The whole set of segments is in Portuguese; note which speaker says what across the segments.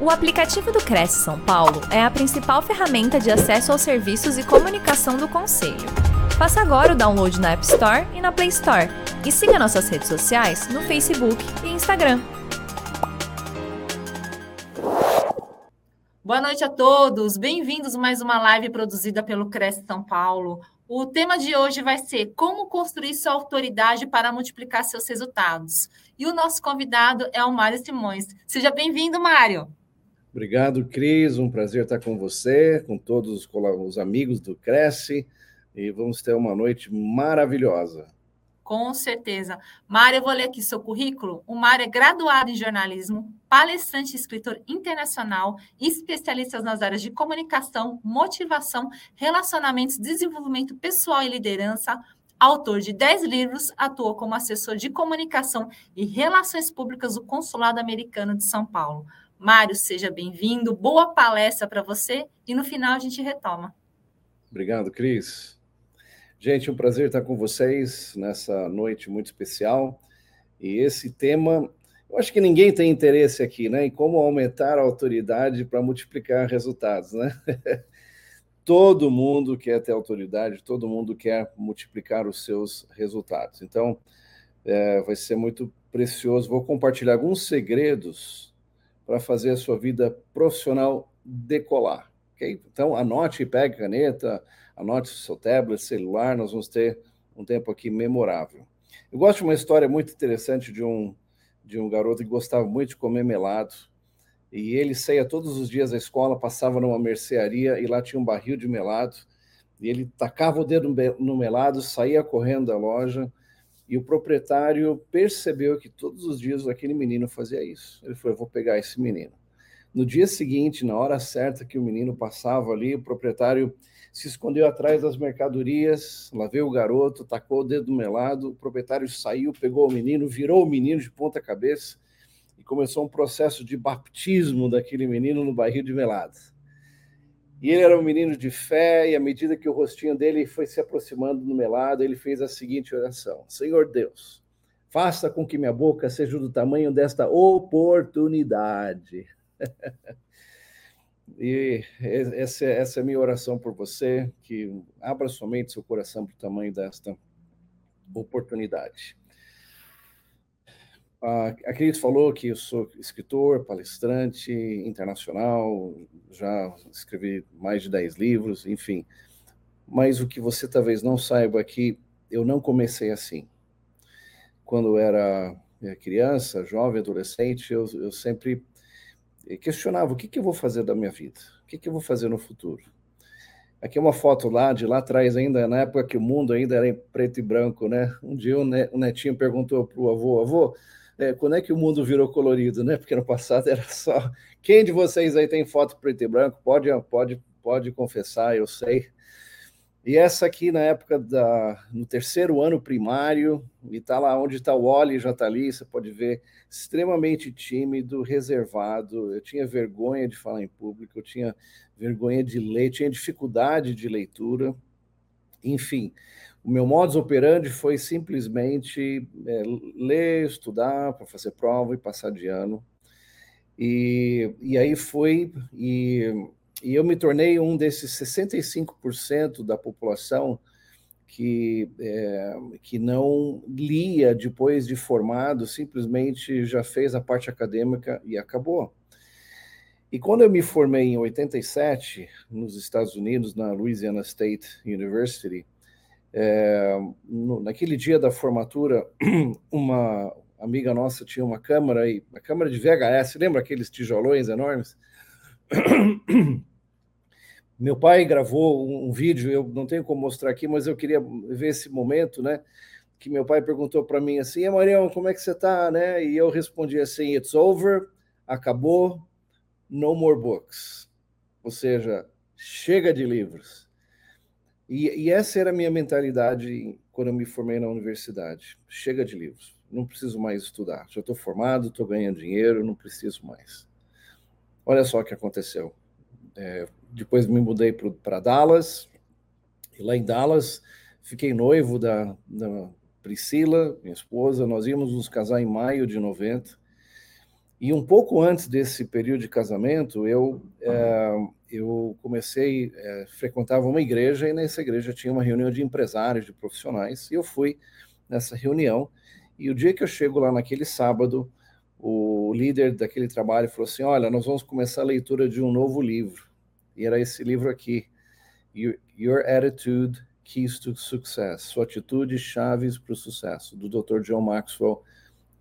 Speaker 1: O aplicativo do Cresce São Paulo é a principal ferramenta de acesso aos serviços e comunicação do Conselho. Faça agora o download na App Store e na Play Store. E siga nossas redes sociais no Facebook e Instagram.
Speaker 2: Boa noite a todos, bem-vindos a mais uma live produzida pelo Cresce São Paulo. O tema de hoje vai ser como construir sua autoridade para multiplicar seus resultados. E o nosso convidado é o Mário Simões. Seja bem-vindo, Mário.
Speaker 3: Obrigado, Cris. Um prazer estar com você, com todos os amigos do Cresce. E vamos ter uma noite maravilhosa.
Speaker 2: Com certeza. Mário, eu vou ler aqui seu currículo. O Mário é graduado em jornalismo, palestrante e escritor internacional, especialista nas áreas de comunicação, motivação, relacionamentos, desenvolvimento pessoal e liderança, autor de 10 livros, atuou como assessor de comunicação e relações públicas do Consulado Americano de São Paulo. Mário, seja bem-vindo, boa palestra para você e no final a gente retoma.
Speaker 3: Obrigado, Cris. Gente, um prazer estar com vocês nessa noite muito especial. E esse tema, eu acho que ninguém tem interesse aqui, né? Em como aumentar a autoridade para multiplicar resultados, né? todo mundo quer ter autoridade, todo mundo quer multiplicar os seus resultados. Então, é, vai ser muito precioso. Vou compartilhar alguns segredos para fazer a sua vida profissional decolar. Okay? Então, anote, pegue caneta, anote seu tablet, celular, nós vamos ter um tempo aqui memorável. Eu gosto de uma história muito interessante de um, de um garoto que gostava muito de comer melado, e ele saía todos os dias da escola, passava numa mercearia, e lá tinha um barril de melado, e ele tacava o dedo no melado, saía correndo da loja, e o proprietário percebeu que todos os dias aquele menino fazia isso. Ele falou: Eu vou pegar esse menino. No dia seguinte, na hora certa que o menino passava ali, o proprietário se escondeu atrás das mercadorias, lá o garoto, tacou o dedo melado, o proprietário saiu, pegou o menino, virou o menino de ponta cabeça e começou um processo de baptismo daquele menino no barril de melado. E ele era um menino de fé, e à medida que o rostinho dele foi se aproximando do melado, ele fez a seguinte oração: Senhor Deus, faça com que minha boca seja do tamanho desta oportunidade. e essa, essa é a minha oração por você, que abra somente seu coração para o tamanho desta oportunidade. A Cris falou que eu sou escritor, palestrante internacional, já escrevi mais de 10 livros, enfim. Mas o que você talvez não saiba é que eu não comecei assim. Quando eu era eh, criança, jovem, adolescente, eu, eu sempre questionava o que, que eu vou fazer da minha vida, o que, que eu vou fazer no futuro. Aqui é uma foto lá, de lá atrás ainda, na época que o mundo ainda era em preto e branco, né? Um dia o netinho perguntou para o avô, avô, é, quando é que o mundo virou colorido, né? Porque no passado era só. Quem de vocês aí tem foto preto e branco? Pode, pode, pode confessar, eu sei. E essa aqui na época da no terceiro ano primário, e tá lá onde está o Oli, já está ali, você pode ver, extremamente tímido, reservado. Eu tinha vergonha de falar em público, eu tinha vergonha de ler, tinha dificuldade de leitura. Enfim, o meu modus operandi foi simplesmente é, ler, estudar para fazer prova e passar de ano. E, e aí foi, e, e eu me tornei um desses 65% da população que, é, que não lia depois de formado, simplesmente já fez a parte acadêmica e acabou. E quando eu me formei em 87, nos Estados Unidos, na Louisiana State University, é, no, naquele dia da formatura, uma amiga nossa tinha uma câmera aí, uma câmera de VHS, lembra aqueles tijolões enormes? Meu pai gravou um, um vídeo, eu não tenho como mostrar aqui, mas eu queria ver esse momento, né? Que meu pai perguntou para mim assim: e Marião, como é que você está, né? E eu respondi assim: It's over, acabou, no more books. Ou seja, chega de livros. E, e, essa era a minha mentalidade quando eu me formei na universidade. Chega de livros, não preciso mais estudar. Já estou formado, estou ganhando dinheiro, não preciso mais. Olha só o que aconteceu. É, depois me mudei para Dallas, e lá em Dallas fiquei noivo da, da Priscila, minha esposa. Nós íamos nos casar em maio de 90. E um pouco antes desse período de casamento, eu, é, eu comecei, é, frequentava uma igreja e nessa igreja tinha uma reunião de empresários, de profissionais, e eu fui nessa reunião. E o dia que eu chego lá naquele sábado, o líder daquele trabalho falou assim: Olha, nós vamos começar a leitura de um novo livro. E era esse livro aqui, Your, Your Attitude Keys to Success, Sua Atitude Chaves para o Sucesso, do Dr. John Maxwell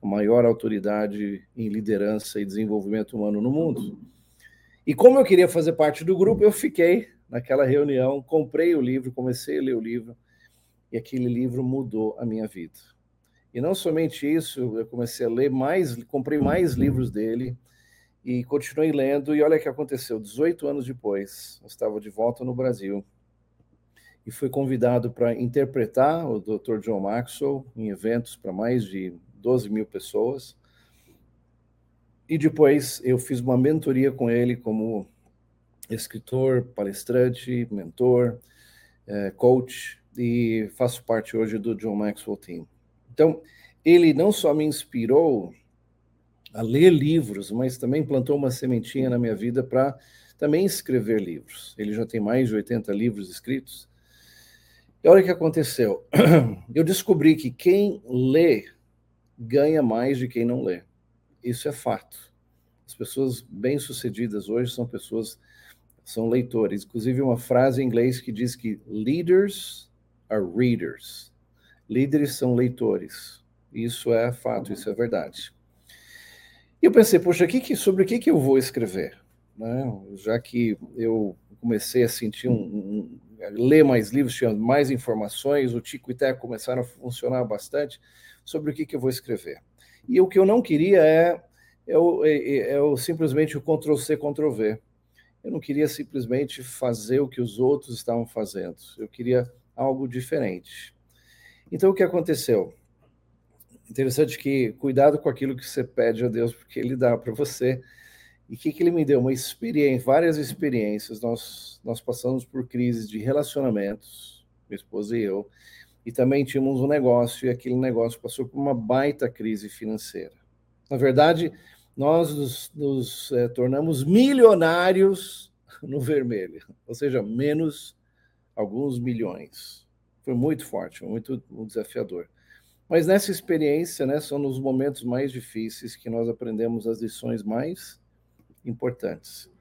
Speaker 3: a maior autoridade em liderança e desenvolvimento humano no mundo. E como eu queria fazer parte do grupo, eu fiquei naquela reunião, comprei o livro, comecei a ler o livro, e aquele livro mudou a minha vida. E não somente isso, eu comecei a ler mais, comprei mais livros dele e continuei lendo. E olha o que aconteceu: 18 anos depois, eu estava de volta no Brasil e fui convidado para interpretar o Dr. John Maxwell em eventos para mais de 12 mil pessoas. E depois eu fiz uma mentoria com ele como escritor, palestrante, mentor, é, coach, e faço parte hoje do John Maxwell Team. Então, ele não só me inspirou a ler livros, mas também plantou uma sementinha na minha vida para também escrever livros. Ele já tem mais de 80 livros escritos. E olha o que aconteceu. Eu descobri que quem lê ganha mais de quem não lê. Isso é fato. As pessoas bem-sucedidas hoje são pessoas, são leitores. Inclusive, uma frase em inglês que diz que leaders are readers. Líderes são leitores. Isso é fato, isso é verdade. E eu pensei, poxa, que, que, sobre o que, que eu vou escrever? Né? Já que eu comecei a sentir um, um, ler mais livros, tinha mais informações, o Tico e Teco começaram a funcionar bastante sobre o que, que eu vou escrever. E o que eu não queria é, é, é, é, é o, simplesmente o Ctrl-C, Ctrl-V. Eu não queria simplesmente fazer o que os outros estavam fazendo. Eu queria algo diferente. Então, o que aconteceu? Interessante que cuidado com aquilo que você pede a Deus, porque Ele dá para você. E o que, que Ele me deu? Uma experiência, várias experiências. Nós, nós passamos por crises de relacionamentos, minha esposa e eu, e também tínhamos um negócio, e aquele negócio passou por uma baita crise financeira. Na verdade, nós nos, nos é, tornamos milionários no vermelho, ou seja, menos alguns milhões. Foi muito forte, muito, muito desafiador. Mas nessa experiência, né, são nos momentos mais difíceis que nós aprendemos as lições mais importantes.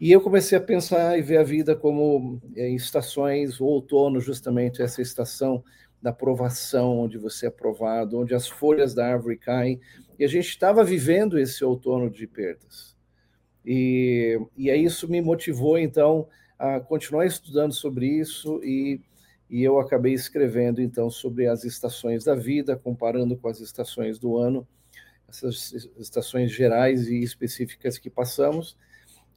Speaker 3: E eu comecei a pensar e ver a vida como é, em estações, o outono, justamente essa estação da aprovação, onde você é aprovado, onde as folhas da árvore caem. E a gente estava vivendo esse outono de perdas. E, e aí isso me motivou, então, a continuar estudando sobre isso e, e eu acabei escrevendo, então, sobre as estações da vida, comparando com as estações do ano, essas estações gerais e específicas que passamos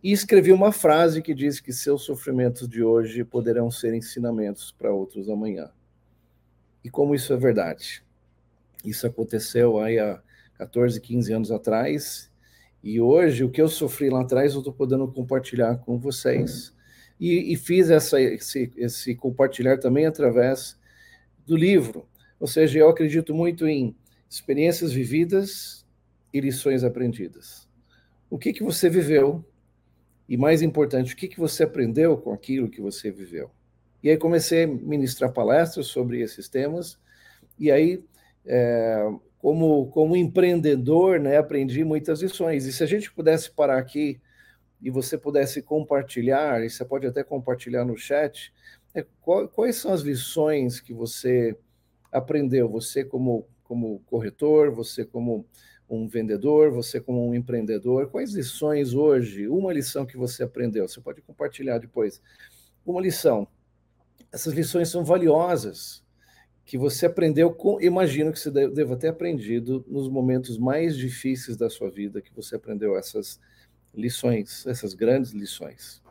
Speaker 3: e escrevi uma frase que diz que seus sofrimentos de hoje poderão ser ensinamentos para outros amanhã. E como isso é verdade? Isso aconteceu aí há 14, 15 anos atrás, e hoje o que eu sofri lá atrás eu estou podendo compartilhar com vocês. E, e fiz essa, esse, esse compartilhar também através do livro. Ou seja, eu acredito muito em experiências vividas e lições aprendidas. O que, que você viveu e mais importante, o que, que você aprendeu com aquilo que você viveu? E aí comecei a ministrar palestras sobre esses temas, e aí, é, como, como empreendedor, né, aprendi muitas lições. E se a gente pudesse parar aqui e você pudesse compartilhar, e você pode até compartilhar no chat, é, qual, quais são as lições que você aprendeu, você como, como corretor, você como um vendedor, você como um empreendedor, quais lições hoje, uma lição que você aprendeu? Você pode compartilhar depois. Uma lição. Essas lições são valiosas, que você aprendeu, com, imagino que você deva ter aprendido nos momentos mais difíceis da sua vida, que você aprendeu essas lições, essas grandes lições.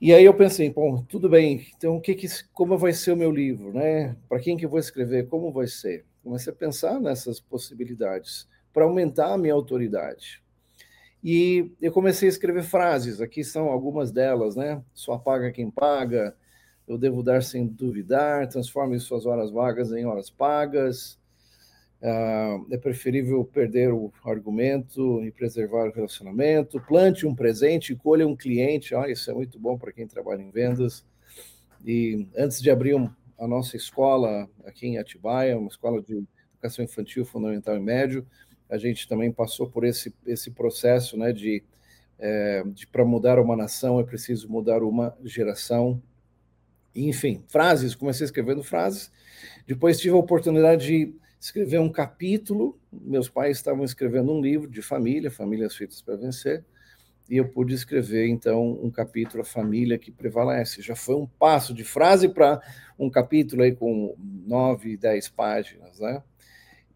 Speaker 3: E aí eu pensei, bom, tudo bem, então o que, que como vai ser o meu livro, né? Para quem que eu vou escrever? Como vai ser? Comecei a pensar nessas possibilidades para aumentar a minha autoridade. E eu comecei a escrever frases, aqui são algumas delas, né? Só paga quem paga, eu devo dar sem duvidar, transforme suas horas vagas em horas pagas, Uh, é preferível perder o argumento e preservar o relacionamento. Plante um presente, colha um cliente. Ah, isso é muito bom para quem trabalha em vendas. E antes de abrir um, a nossa escola aqui em Atibaia, uma escola de educação infantil, fundamental e médio, a gente também passou por esse, esse processo né, de, é, de para mudar uma nação é preciso mudar uma geração. Enfim, frases, comecei escrevendo frases. Depois tive a oportunidade de escrever um capítulo. Meus pais estavam escrevendo um livro de família, Famílias Feitas para Vencer, e eu pude escrever então um capítulo A Família que Prevalece. Já foi um passo de frase para um capítulo aí com nove, dez páginas, né?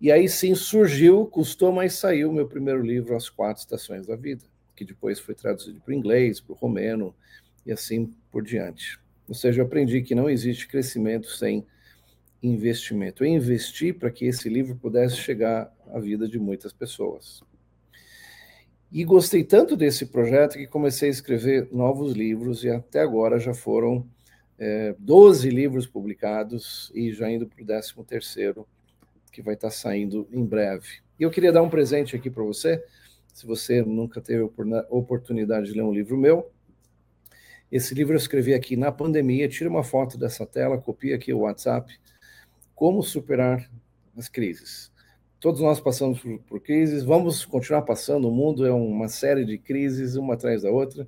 Speaker 3: E aí sim surgiu, custou, mas saiu meu primeiro livro, As Quatro Estações da Vida, que depois foi traduzido para o inglês, para o romeno e assim por diante. Ou seja, eu aprendi que não existe crescimento sem investimento. Eu investi para que esse livro pudesse chegar à vida de muitas pessoas. E gostei tanto desse projeto que comecei a escrever novos livros e até agora já foram é, 12 livros publicados e já indo para o 13 terceiro, que vai estar saindo em breve. E eu queria dar um presente aqui para você, se você nunca teve oportunidade de ler um livro meu. Esse livro eu escrevi aqui na pandemia, tira uma foto dessa tela, copia aqui o WhatsApp, como superar as crises. Todos nós passamos por, por, crises, vamos continuar passando. O mundo é uma série de crises, uma atrás da outra.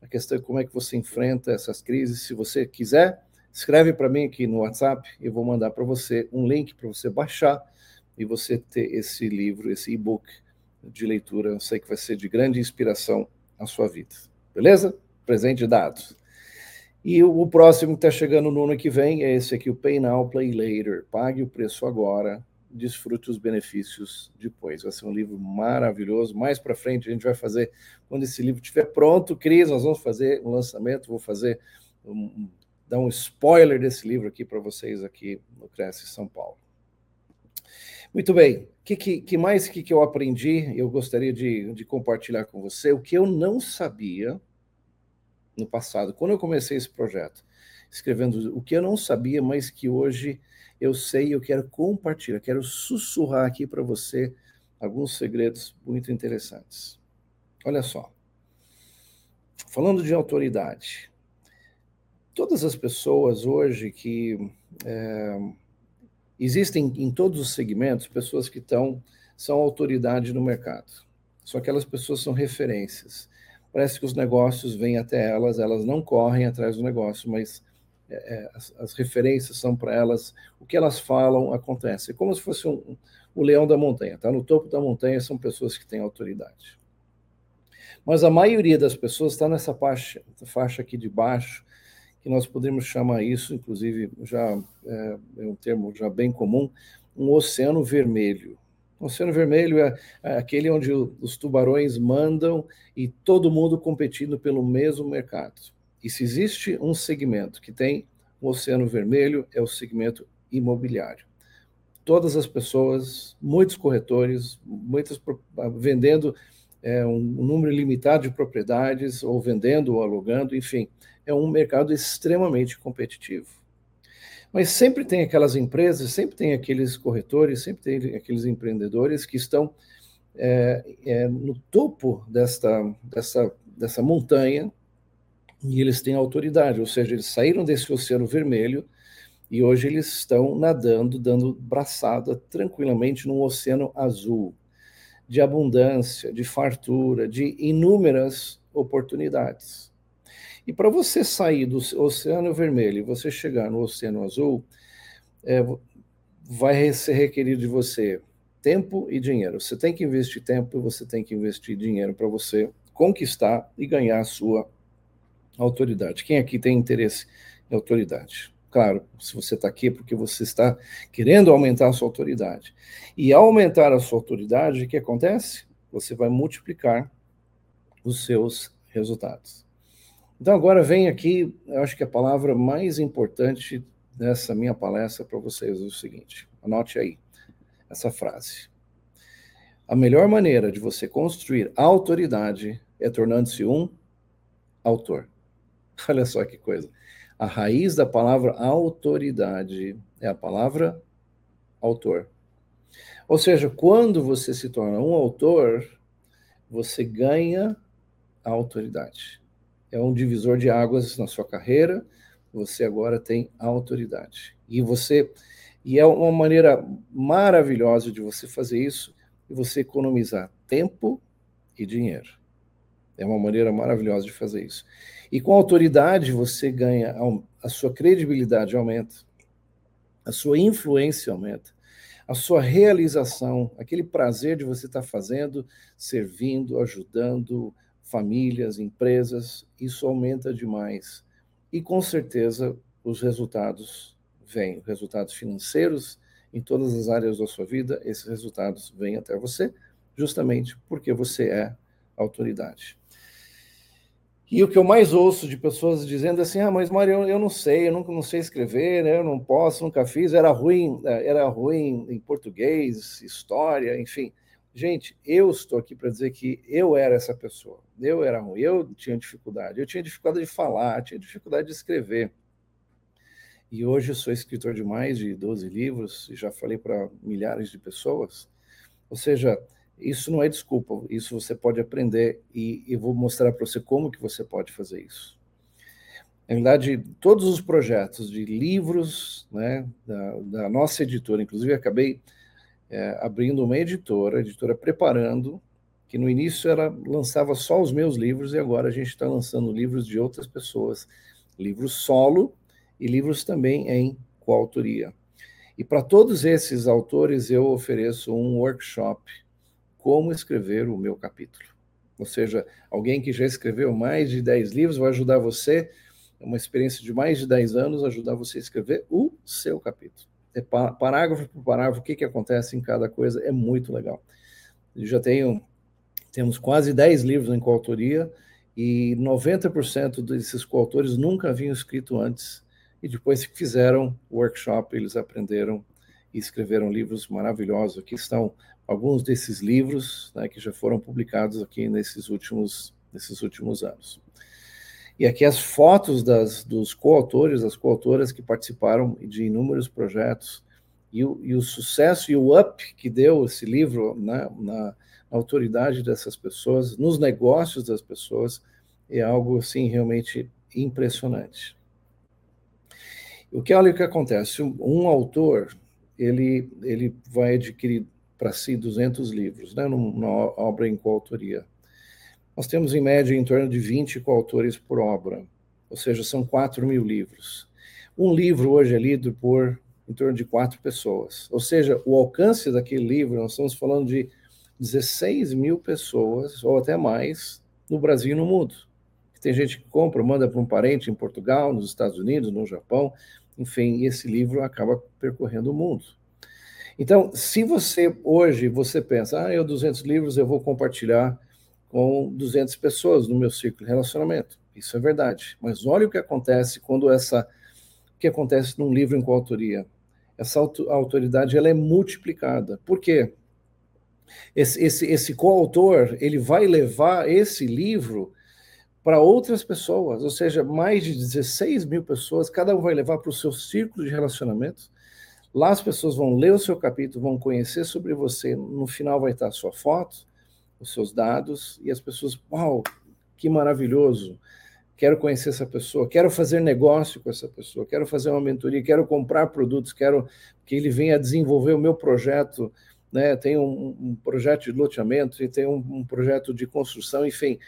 Speaker 3: A questão é como é que você enfrenta essas crises. Se você quiser, escreve para mim aqui no WhatsApp. Eu vou mandar para você um link para você baixar e você ter esse livro, esse e-book de leitura. Eu sei que vai ser de grande inspiração à sua vida. Beleza? Presente dado. E o, próximo que está chegando no ano que vem é esse aqui, o Pay Now, Play Later. Pague o preço agora, desfrute os benefícios depois. Vai ser um livro maravilhoso. Mais para frente a gente vai fazer, quando esse livro estiver pronto, Cris, nós vamos fazer um lançamento, vou fazer um, dar um spoiler desse livro aqui para vocês aqui no Cresce São Paulo. Muito bem, o que, que, que, mais que, que eu aprendi? Eu gostaria de, de compartilhar com você o que eu não sabia no passado, quando eu comecei esse projeto, escrevendo o que eu não sabia, mas que hoje eu sei eu quero compartilhar, quero sussurrar aqui para você alguns segredos muito interessantes. Olha só. Falando de autoridade, todas as pessoas hoje que é, existem em todos os segmentos pessoas que estão são autoridade no mercado. Só que aquelas pessoas são referências parece que os negócios vêm até elas, elas não correm atrás do negócio, mas é, é as, as, referências são para elas, o que elas falam acontece. É como se fosse um, o leão da montanha, está no topo da montanha, são pessoas que têm autoridade. Mas a maioria das pessoas está nessa faixa, faixa aqui de baixo, que nós podemos chamar isso, inclusive já é, é um termo já bem comum, um oceano vermelho. O Oceano Vermelho é, é aquele onde os tubarões mandam e todo mundo competindo pelo mesmo mercado. E se existe um segmento que tem o Oceano Vermelho, é o segmento imobiliário. Todas as pessoas, muitos corretores, muitas vendendo é, um, um número limitado de propriedades, ou vendendo ou alugando, enfim, é um mercado extremamente competitivo. Mas sempre tem aquelas empresas, sempre tem aqueles corretores, sempre tem aqueles empreendedores que estão é, é, no topo desta, dessa montanha e eles têm autoridade, ou seja, eles saíram desse oceano vermelho e hoje eles estão nadando, dando braçada tranquilamente num oceano azul, de abundância, de fartura, de inúmeras oportunidades. E para você sair do Oceano Vermelho e você chegar no Oceano Azul, é, vai ser requerido de você tempo e dinheiro. Você tem que investir tempo e você tem que investir dinheiro para você conquistar e ganhar a sua autoridade. Quem aqui tem interesse em autoridade? Claro, se você está aqui é porque você está querendo aumentar a sua autoridade. E ao aumentar a sua autoridade, o que acontece? Você vai multiplicar os seus resultados. Então, agora vem aqui, eu acho que a palavra mais importante dessa minha palestra para vocês é o seguinte: anote aí essa frase. A melhor maneira de você construir autoridade é tornando-se um autor. Olha só que coisa. A raiz da palavra autoridade é a palavra autor. Ou seja, quando você se torna um autor, você ganha a autoridade. É um divisor de águas na sua carreira, você agora tem autoridade. E você e é uma maneira maravilhosa de você fazer isso e você economizar tempo e dinheiro. É uma maneira maravilhosa de fazer isso. E com autoridade você ganha a sua credibilidade aumenta, a sua influência aumenta, a sua realização, aquele prazer de você estar fazendo, servindo, ajudando famílias, empresas, isso aumenta demais. E com certeza os resultados vêm resultados financeiros em todas as áreas da sua vida, esses resultados vêm até você, justamente porque você é autoridade. E o que eu mais ouço de pessoas dizendo assim, ah, mas Mário, eu, eu não sei, eu nunca não sei escrever, né? eu não posso, nunca fiz, era ruim, é, era ruim em português, história, enfim. Gente, eu estou aqui para dizer que eu era essa pessoa. Eu era ruim, eu tinha dificuldade, eu tinha dificuldade de falar, tinha dificuldade de escrever. E hoje eu sou escritor de mais de 12 livros e já falei para milhares de pessoas. Ou seja, isso não é desculpa, isso você pode aprender e, e vou mostrar para você como que você pode fazer isso. Na verdade, todos os projetos de livros né, da, da nossa editora, inclusive acabei é, abrindo uma editora, editora preparando, que no início era lançava só os meus livros e agora a gente está lançando livros de outras pessoas, livros solo e livros também em coautoria. E para todos esses autores eu ofereço um workshop como escrever o meu capítulo. Ou seja, alguém que já escreveu mais de 10 livros vai ajudar você, uma experiência de mais de 10 anos, ajudar você a escrever o seu capítulo. É parágrafo por parágrafo, o que, que acontece em cada coisa, é muito legal. Eu já tenho, temos quase 10 livros em coautoria, e 90% desses coautores nunca haviam escrito antes e depois que fizeram o workshop, eles aprenderam e escreveram livros maravilhosos. Aqui estão alguns desses livros né, que já foram publicados aqui nesses últimos, nesses últimos anos. E aqui as fotos das, dos coautores, das coautoras que participaram de inúmeros projetos e o, e o sucesso e o up que deu esse livro né, na, na autoridade dessas pessoas, nos negócios das pessoas, é algo assim realmente impressionante. O que olha o que acontece, um, autor ele ele vai adquirir para si 200 livros, né, numa obra em coautoria. Nós temos em média em torno de 20 coautores por obra, ou seja, são 4 mil livros. Um livro hoje é lido por em torno de quatro pessoas, ou seja, o alcance daquele livro, nós estamos falando de 16 mil pessoas, ou até mais, no Brasil e no mundo. Tem gente que compra, manda para um parente em Portugal, nos Estados Unidos, no Japão, enfim, e esse livro acaba percorrendo o mundo. Então, se você hoje você pensa, ah, eu 200 livros eu vou compartilhar com 200 pessoas no meu ciclo de relacionamento. Isso é verdade. Mas olha o que acontece quando essa o que acontece num livro em coautoria. Essa autoridade ela é multiplicada. Por quê? Esse, esse, esse coautor ele vai levar esse livro para outras pessoas, ou seja, mais de 16 mil pessoas, cada um vai levar para o seu círculo de relacionamentos. Lá as pessoas vão ler o seu capítulo, vão conhecer sobre você. No final vai estar a sua foto, os seus dados, e as pessoas, uau, que maravilhoso! Quero conhecer essa pessoa, quero fazer negócio com essa pessoa, quero fazer uma mentoria, quero comprar produtos, quero que ele venha desenvolver o meu projeto. Né? Tem um, um projeto de loteamento, e tem um, um projeto de construção, enfim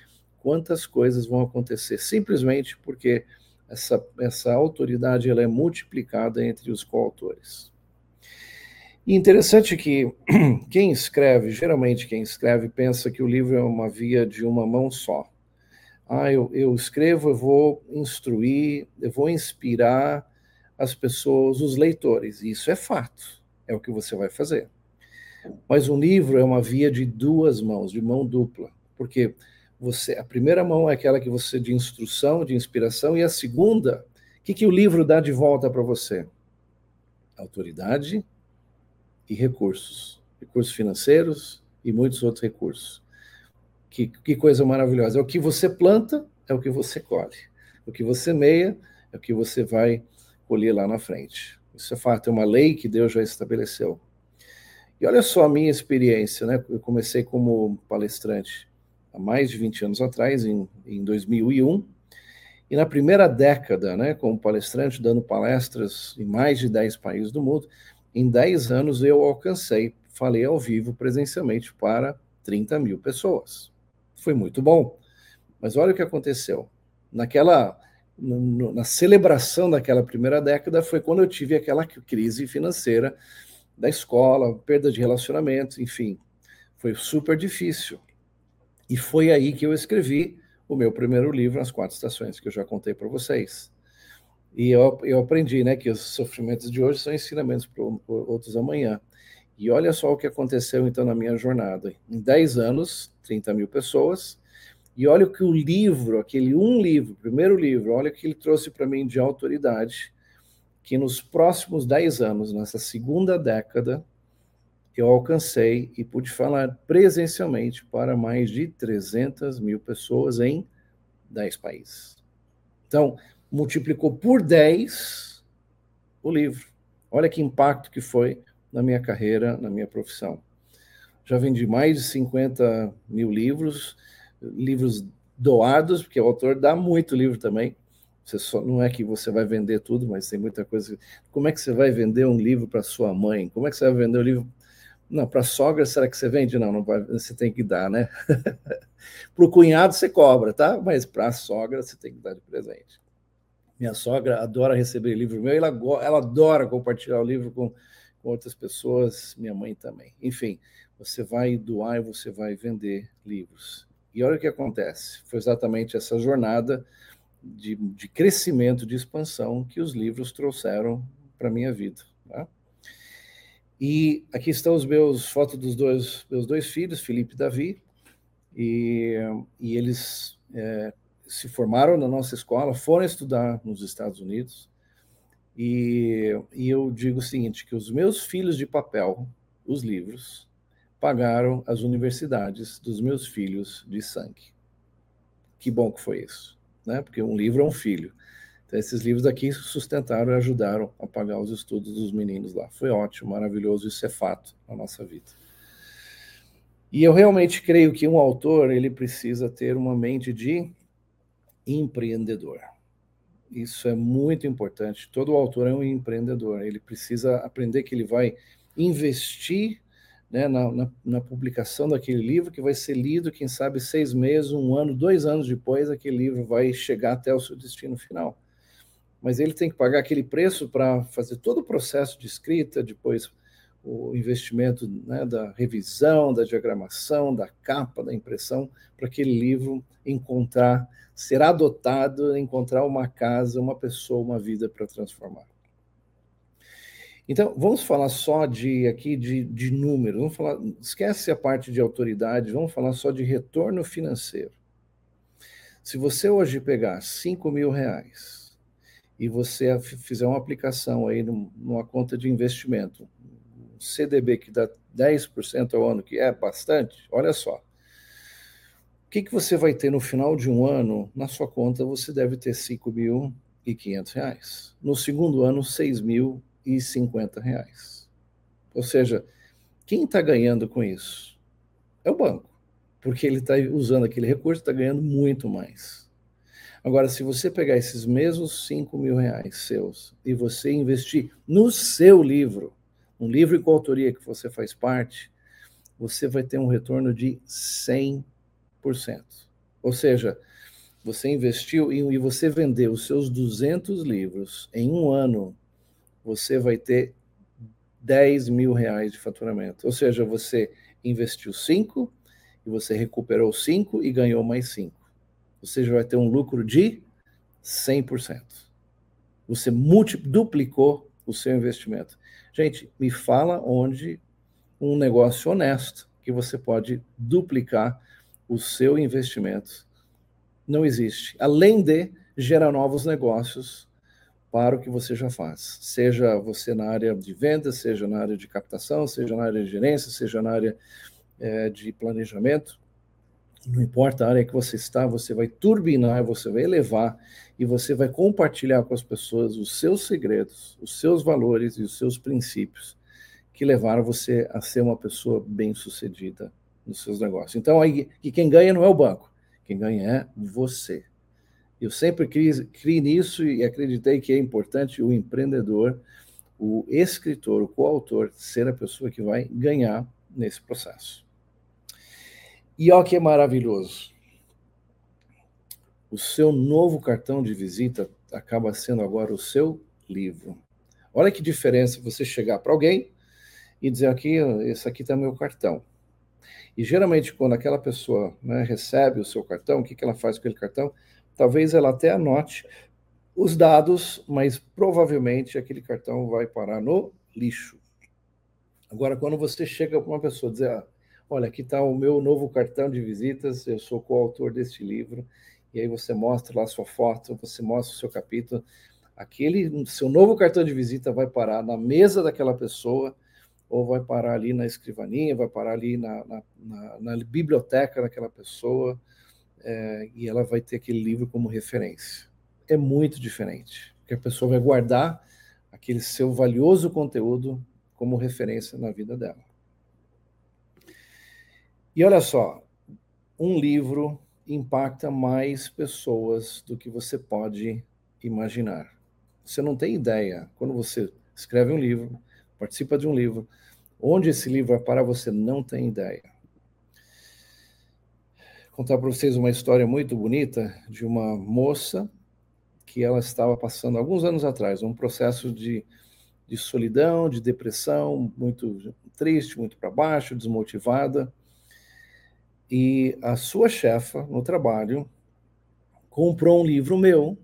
Speaker 3: quantas coisas vão acontecer simplesmente porque essa, essa autoridade ela é multiplicada entre os coautores. E interessante que quem escreve, geralmente quem escreve, pensa que o livro é uma via de uma mão só. Ah, eu, eu escrevo, eu vou instruir, eu vou inspirar as pessoas, os leitores. Isso é fato, é o que você vai fazer. Mas um livro é uma via de duas mãos, de mão dupla, porque você, a primeira mão é aquela que você de instrução, de inspiração, e a segunda, o que, que o livro dá de volta para você? Autoridade e recursos, recursos financeiros e muitos outros recursos. Que, que coisa maravilhosa! É o que você planta, é o que você colhe. O que você meia, é o que você vai colher lá na frente. Isso é fato, é uma lei que Deus já estabeleceu. E olha só a minha experiência, né? Eu comecei como palestrante há mais de 20 anos atrás, em, em 2001, e na primeira década, né, como palestrante, dando palestras em mais de 10 países do mundo, em 10 anos eu alcancei, falei ao vivo presencialmente para 30 mil pessoas. Foi muito bom. Mas olha o que aconteceu. Naquela, na celebração daquela primeira década, foi quando eu tive aquela crise financeira da escola, perda de relacionamentos, enfim. Foi super difícil. E foi aí que eu escrevi o meu primeiro livro, As Quatro Estações, que eu já contei para vocês. E eu, eu aprendi né, que os sofrimentos de hoje são ensinamentos para outros amanhã. E olha só o que aconteceu então na minha jornada. Em 10 anos, 30 mil pessoas, e olha o que o livro, aquele um livro, primeiro livro, olha o que ele trouxe para mim de autoridade, que nos próximos 10 anos, nessa segunda década, eu alcancei e pude falar presencialmente para mais de 300 mil pessoas em 10 países. Então, multiplicou por 10 o livro. Olha que impacto que foi na minha carreira, na minha profissão. Já vendi mais de 50 mil livros, livros doados, porque o autor dá muito livro também. Você só, não é que você vai vender tudo, mas tem muita coisa. Como é que você vai vender um livro para sua mãe? Como é que você vai vender um livro não, para sogra, será que você vende? Não, não vai, você tem que dar, né? para o cunhado você cobra, tá? Mas para a sogra você tem que dar de presente. Minha sogra adora receber livro meu, ela, ela adora compartilhar o livro com, com outras pessoas, minha mãe também. Enfim, você vai doar e você vai vender livros. E olha o que acontece. Foi exatamente essa jornada de, de crescimento, de expansão que os livros trouxeram para a minha vida. Tá? E aqui estão os meus fotos dos dois meus dois filhos, Felipe e Davi, e, e eles é, se formaram na nossa escola, foram estudar nos Estados Unidos. E, e eu digo o seguinte, que os meus filhos de papel, os livros, pagaram as universidades dos meus filhos de sangue. Que bom que foi isso, né? Porque um livro é um filho. Então, esses livros aqui sustentaram e ajudaram a pagar os estudos dos meninos lá. Foi ótimo, maravilhoso, isso é fato na nossa vida. E eu realmente creio que um autor ele precisa ter uma mente de empreendedor. Isso é muito importante. Todo autor é um empreendedor. Ele precisa aprender que ele vai investir né, na, na, na, publicação daquele livro, que vai ser lido, quem sabe, seis meses, um ano, dois anos depois, aquele livro vai chegar até o seu destino final mas ele tem que pagar aquele preço para fazer todo o processo de escrita, depois o investimento né, da revisão, da diagramação, da capa, da impressão, para aquele livro encontrar, ser adotado, encontrar uma casa, uma pessoa, uma vida para transformar. Então, vamos falar só de aqui de, de números, vamos falar, esquece a parte de autoridade, vamos falar só de retorno financeiro. Se você hoje pegar 5 mil reais e você fizer uma aplicação aí numa conta de investimento, CDB que dá 10% ao ano, que é bastante, olha só. O que, que você vai ter no final de um ano? Na sua conta você deve ter R$ 5.500. No segundo ano, R$ 6.050. Ou seja, quem está ganhando com isso? É o banco, porque ele está usando aquele recurso, está ganhando muito mais. Agora, se você pegar esses mesmos 5 mil reais seus e você investir no seu livro, um livro com autoria que você faz parte, você vai ter um retorno de 100%. Ou seja, você investiu e você vendeu os seus 200 livros em um ano, você vai ter 10 mil reais de faturamento. Ou seja, você investiu 5 e você recuperou 5 e ganhou mais 5 você já vai ter um lucro de 100%. Você duplicou o seu investimento. Gente, me fala onde um negócio honesto que você pode duplicar o seu investimento. Não existe. Além de gerar novos negócios para o que você já faz. Seja você na área de venda, seja na área de captação, seja na área de gerência, seja na área é, de planejamento não importa a área que você está, você vai turbinar, você vai elevar e você vai compartilhar com as pessoas os seus segredos, os seus valores e os seus princípios, que levaram você a ser uma pessoa bem-sucedida nos seus negócios. Então, aí, que quem ganha não é o banco, quem ganha é você. Eu sempre criei nisso e acreditei que é importante o empreendedor, o escritor, o coautor, ser a pessoa que vai ganhar nesse processo. E olha que é maravilhoso. O seu novo cartão de visita acaba sendo agora o seu livro. Olha que diferença você chegar para alguém e dizer aqui, esse aqui está meu cartão. E geralmente quando aquela pessoa né, recebe o seu cartão, o que, que ela faz com aquele cartão? Talvez ela até anote os dados, mas provavelmente aquele cartão vai parar no lixo. Agora, quando você chega para uma pessoa dizer, ah, olha, aqui está o meu novo cartão de visitas, eu sou coautor deste livro, e aí você mostra lá sua foto, você mostra o seu capítulo, aquele seu novo cartão de visita vai parar na mesa daquela pessoa, ou vai parar ali na escrivaninha, vai parar ali na, na, na, na biblioteca daquela pessoa, é, e ela vai ter aquele livro como referência. É muito diferente, porque a pessoa vai guardar aquele seu valioso conteúdo como referência na vida dela. E olha só, um livro impacta mais pessoas do que você pode imaginar. Você não tem ideia. Quando você escreve um livro, participa de um livro, onde esse livro vai parar, você não tem ideia. Vou contar para vocês uma história muito bonita de uma moça que ela estava passando alguns anos atrás, um processo de, de solidão, de depressão, muito triste, muito para baixo, desmotivada e a sua chefa no trabalho comprou um livro meu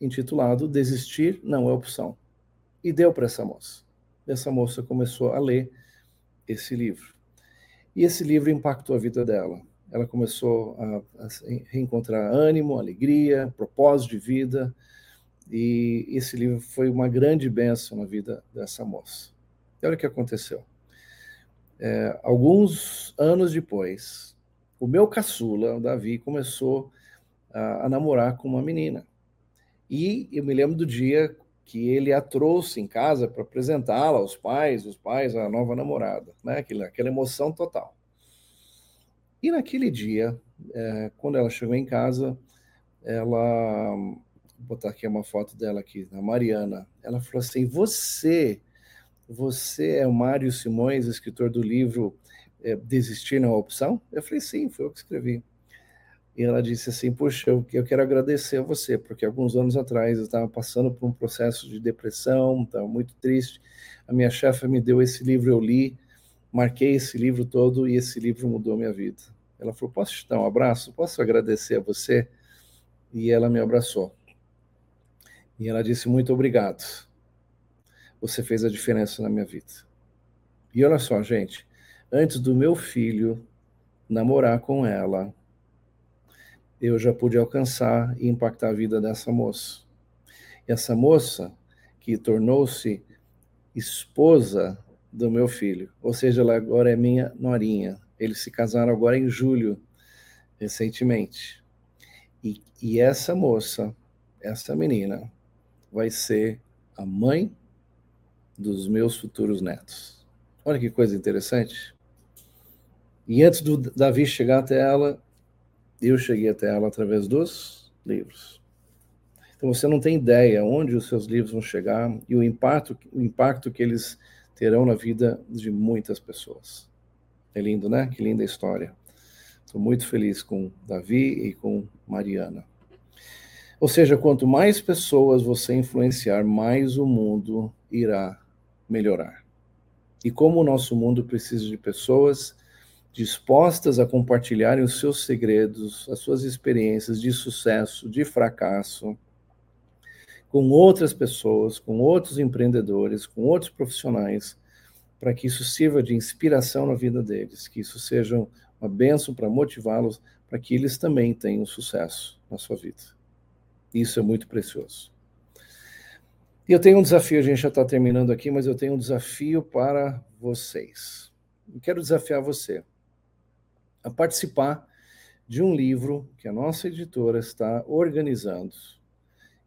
Speaker 3: intitulado Desistir não é opção e deu para essa moça. Essa moça começou a ler esse livro. E esse livro impactou a vida dela. Ela começou a, a reencontrar ânimo, alegria, propósito de vida. E esse livro foi uma grande bênção na vida dessa moça. E olha o que aconteceu. É, alguns anos depois, o meu caçula, o Davi, começou a, a namorar com uma menina. E eu me lembro do dia que ele a trouxe em casa para apresentá-la aos pais, os pais, a nova namorada, né? Aquela, aquela emoção total. E naquele dia, é, quando ela chegou em casa, ela, vou botar aqui uma foto dela aqui, a Mariana, ela falou assim: Você, você é o Mário Simões, escritor do livro é, desistir na opção? Eu falei, sim, foi eu que escrevi. E ela disse assim, puxa, eu, eu quero agradecer a você, porque alguns anos atrás eu estava passando por um processo de depressão, estava muito triste. A minha chefe me deu esse livro, eu li, marquei esse livro todo e esse livro mudou minha vida. Ela falou, posso te dar um abraço? Posso agradecer a você? E ela me abraçou. E ela disse, muito obrigado. Você fez a diferença na minha vida. E olha só, gente, antes do meu filho namorar com ela, eu já pude alcançar e impactar a vida dessa moça. E essa moça que tornou-se esposa do meu filho, ou seja, ela agora é minha norinha. Eles se casaram agora em julho, recentemente. E, e essa moça, essa menina, vai ser a mãe dos meus futuros netos. Olha que coisa interessante. E antes do Davi chegar até ela, eu cheguei até ela através dos livros. Então você não tem ideia onde os seus livros vão chegar e o impacto, o impacto que eles terão na vida de muitas pessoas. É lindo, né? Que linda história. Estou muito feliz com Davi e com Mariana. Ou seja, quanto mais pessoas você influenciar, mais o mundo irá melhorar. E como o nosso mundo precisa de pessoas dispostas a compartilharem os seus segredos, as suas experiências de sucesso, de fracasso, com outras pessoas, com outros empreendedores, com outros profissionais, para que isso sirva de inspiração na vida deles, que isso seja uma bênção para motivá-los, para que eles também tenham sucesso na sua vida. Isso é muito precioso. E eu tenho um desafio, a gente já está terminando aqui, mas eu tenho um desafio para vocês. Eu quero desafiar você a participar de um livro que a nossa editora está organizando,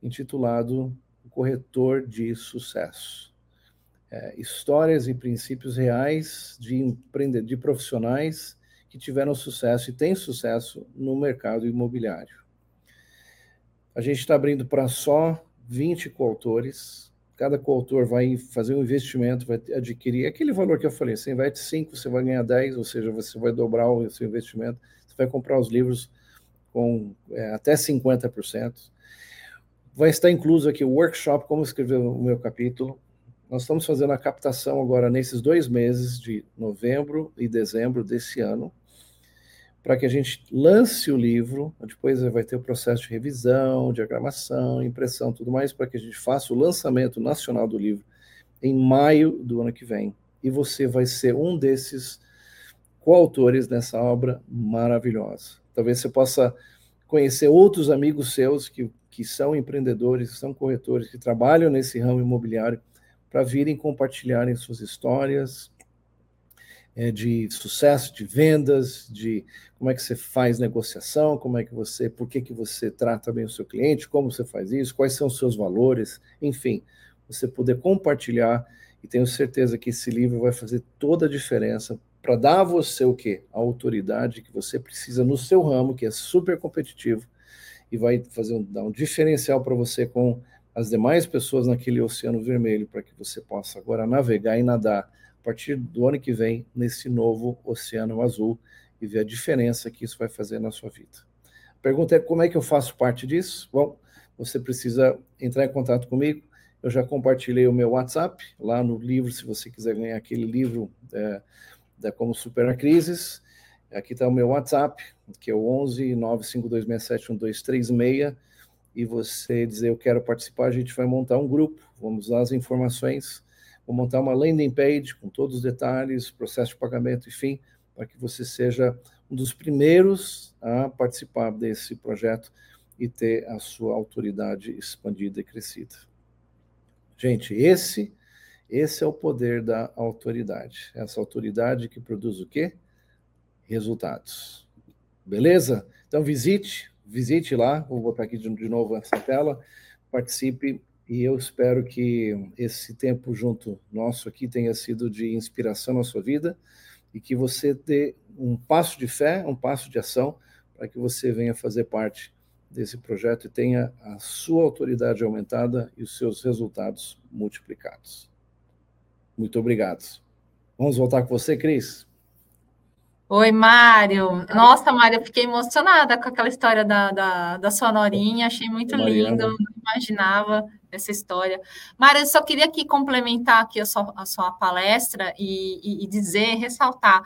Speaker 3: intitulado O Corretor de Sucesso. é, histórias e princípios reais de empreendedores, de profissionais que tiveram sucesso e têm sucesso no mercado imobiliário. A gente está abrindo para só 20 coautores. Cada coautor vai fazer um investimento, vai adquirir aquele valor que eu falei. Você investe 5, você vai ganhar 10, ou seja, você vai dobrar o seu investimento. Você vai comprar os livros com é, até 50%. Vai estar incluso aqui o workshop, como escrever o meu capítulo, nós estamos fazendo a captação agora nesses dois meses de novembro e dezembro desse ano, para que a gente lance o livro. Depois vai ter o processo de revisão, diagramação, impressão, tudo mais, para que a gente faça o lançamento nacional do livro em maio do ano que vem. E você vai ser um desses coautores nessa obra maravilhosa. Talvez você possa conhecer outros amigos seus que, que são empreendedores, que são corretores, que trabalham nesse ramo imobiliário para virem compartilharem suas histórias é, de sucesso, de vendas, de como é que você faz negociação, como é que você, por que, que você trata bem o seu cliente, como você faz isso, quais são os seus valores, enfim, você poder compartilhar e tenho certeza que esse livro vai fazer toda a diferença para dar a você o quê? A autoridade que você precisa no seu ramo, que é super competitivo, e vai fazer um, dar um diferencial para você com as demais pessoas naquele oceano vermelho para que você possa agora navegar e nadar partir do ano que vem nesse novo oceano azul e ver a diferença que isso vai fazer na sua vida. A pergunta é como é que eu faço parte disso? Bom, você precisa entrar em contato comigo. Eu já compartilhei o meu WhatsApp lá no livro, se você quiser ganhar aquele livro é, da Como Superar Crises. Aqui está o meu WhatsApp, que é o 11 95267 1236 e você dizer eu quero participar, a gente vai montar um grupo, vamos usar as informações, vou montar uma landing page com todos os detalhes, processo de pagamento, enfim, para que você seja um dos primeiros a participar desse projeto e ter a sua autoridade expandida e crescida. Gente, esse esse é o poder da autoridade. Essa autoridade que produz o quê? Resultados. Beleza? Então visite visite lá, vou botar aqui de, novo essa tela, participe e eu espero que esse tempo junto nosso aqui tenha sido de inspiração na sua vida e que você dê um passo de fé, um passo de ação para que você venha fazer parte desse projeto e tenha a sua autoridade aumentada e os seus resultados multiplicados. Muito obrigado. Vamos voltar com você, Cris?
Speaker 2: Oi, Mário. Nossa, Mário, eu fiquei emocionada com aquela história da, da, da Sonorinha, achei muito lindo, não imaginava essa história. Mário, eu só queria aqui complementar aqui a sua, a sua palestra e, e, e dizer, ressaltar,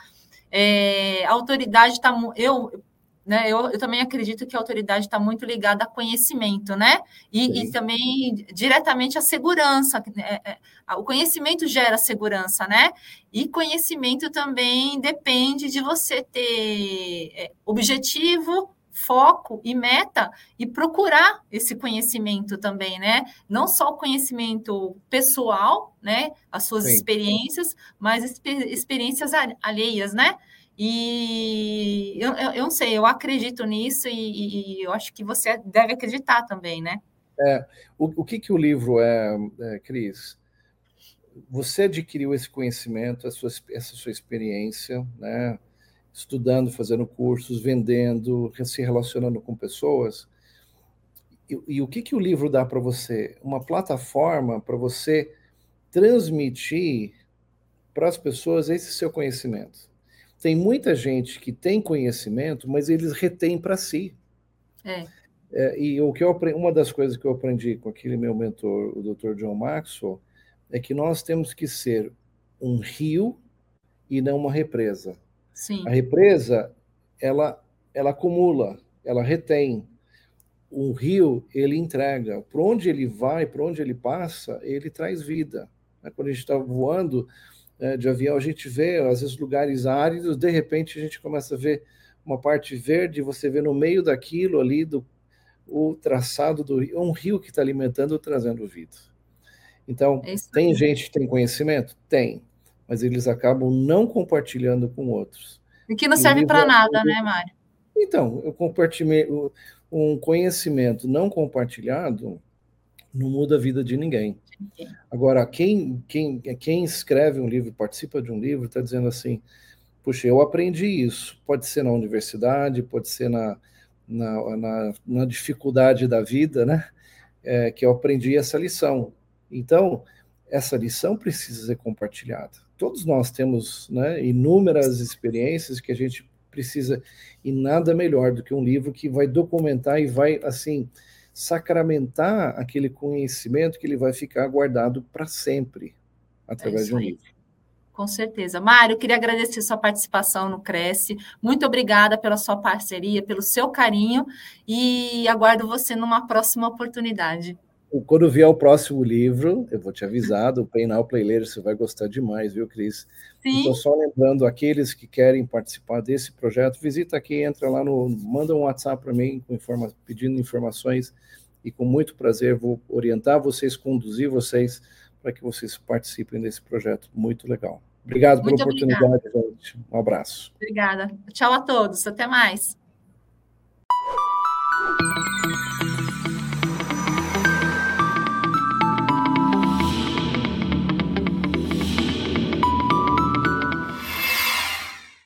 Speaker 2: é, a autoridade está... Eu, né? Eu, eu, também acredito que a autoridade está muito ligada a conhecimento, né? E, e também diretamente à segurança. Né? É, é, o conhecimento gera segurança, né? E conhecimento também depende de você ter é, objetivo, foco e meta e procurar esse conhecimento também, né? Não só o conhecimento pessoal, né? As suas Sim. experiências, mas experiências alheias, né? E eu, eu, eu, não sei, eu acredito nisso e, e, eu acho que você deve acreditar também, né?
Speaker 3: É, o, o que, que o livro é, é, Cris? Você adquiriu esse conhecimento, sua, essa sua experiência, né? Estudando, fazendo cursos, vendendo, se relacionando com pessoas. E, e o que, que o livro dá para você? Uma plataforma para você transmitir para as pessoas esse seu conhecimento tem muita gente que tem conhecimento, mas eles retêm para si. É. É, e o que eu aprendi, uma das coisas que eu aprendi com aquele meu mentor, o Dr. John Maxwell, é que nós temos que ser um rio e não uma represa. Sim. A represa, ela, ela acumula, ela retém. O rio, ele entrega. Por onde ele vai, por onde ele passa, ele traz vida. Quando a gente está voando, né, de avião, a gente vê, às vezes, lugares áridos, de repente a gente começa a ver uma parte verde, você vê no meio daquilo ali, do, o traçado do rio, um rio que está alimentando, trazendo vida. Então, é tem gente que tem conhecimento? Tem, mas eles acabam não compartilhando com outros.
Speaker 2: E que não serve para nada, né, Mário?
Speaker 3: Então, eu compartilhei um conhecimento não compartilhado, não muda a vida de ninguém. Agora, quem, quem, quem escreve um livro, participa de um livro, está dizendo assim: puxa, eu aprendi isso. Pode ser na universidade, pode ser na, na, na, na dificuldade da vida, né? É, que eu aprendi essa lição. Então, essa lição precisa ser compartilhada. Todos nós temos né, inúmeras experiências que a gente precisa, e nada melhor do que um livro que vai documentar e vai, assim, sacramentar aquele conhecimento que ele vai ficar guardado para sempre através é de um livro.
Speaker 2: Com certeza. Mário, queria agradecer sua participação no Cresce. Muito obrigada pela sua parceria, pelo seu carinho e aguardo você numa próxima oportunidade.
Speaker 3: Quando vier o próximo livro, eu vou te avisar, do Pay Now Play Later, você vai gostar demais, viu, Cris? Sim. Então, só lembrando, aqueles que querem participar desse projeto, visita aqui, entra lá no... Manda um WhatsApp para mim com informa, pedindo informações e com muito prazer vou orientar vocês, conduzir vocês para que vocês participem desse projeto muito legal. Obrigado muito pela oportunidade, obrigada. gente. Um abraço.
Speaker 2: Obrigada. Tchau a todos. Até mais.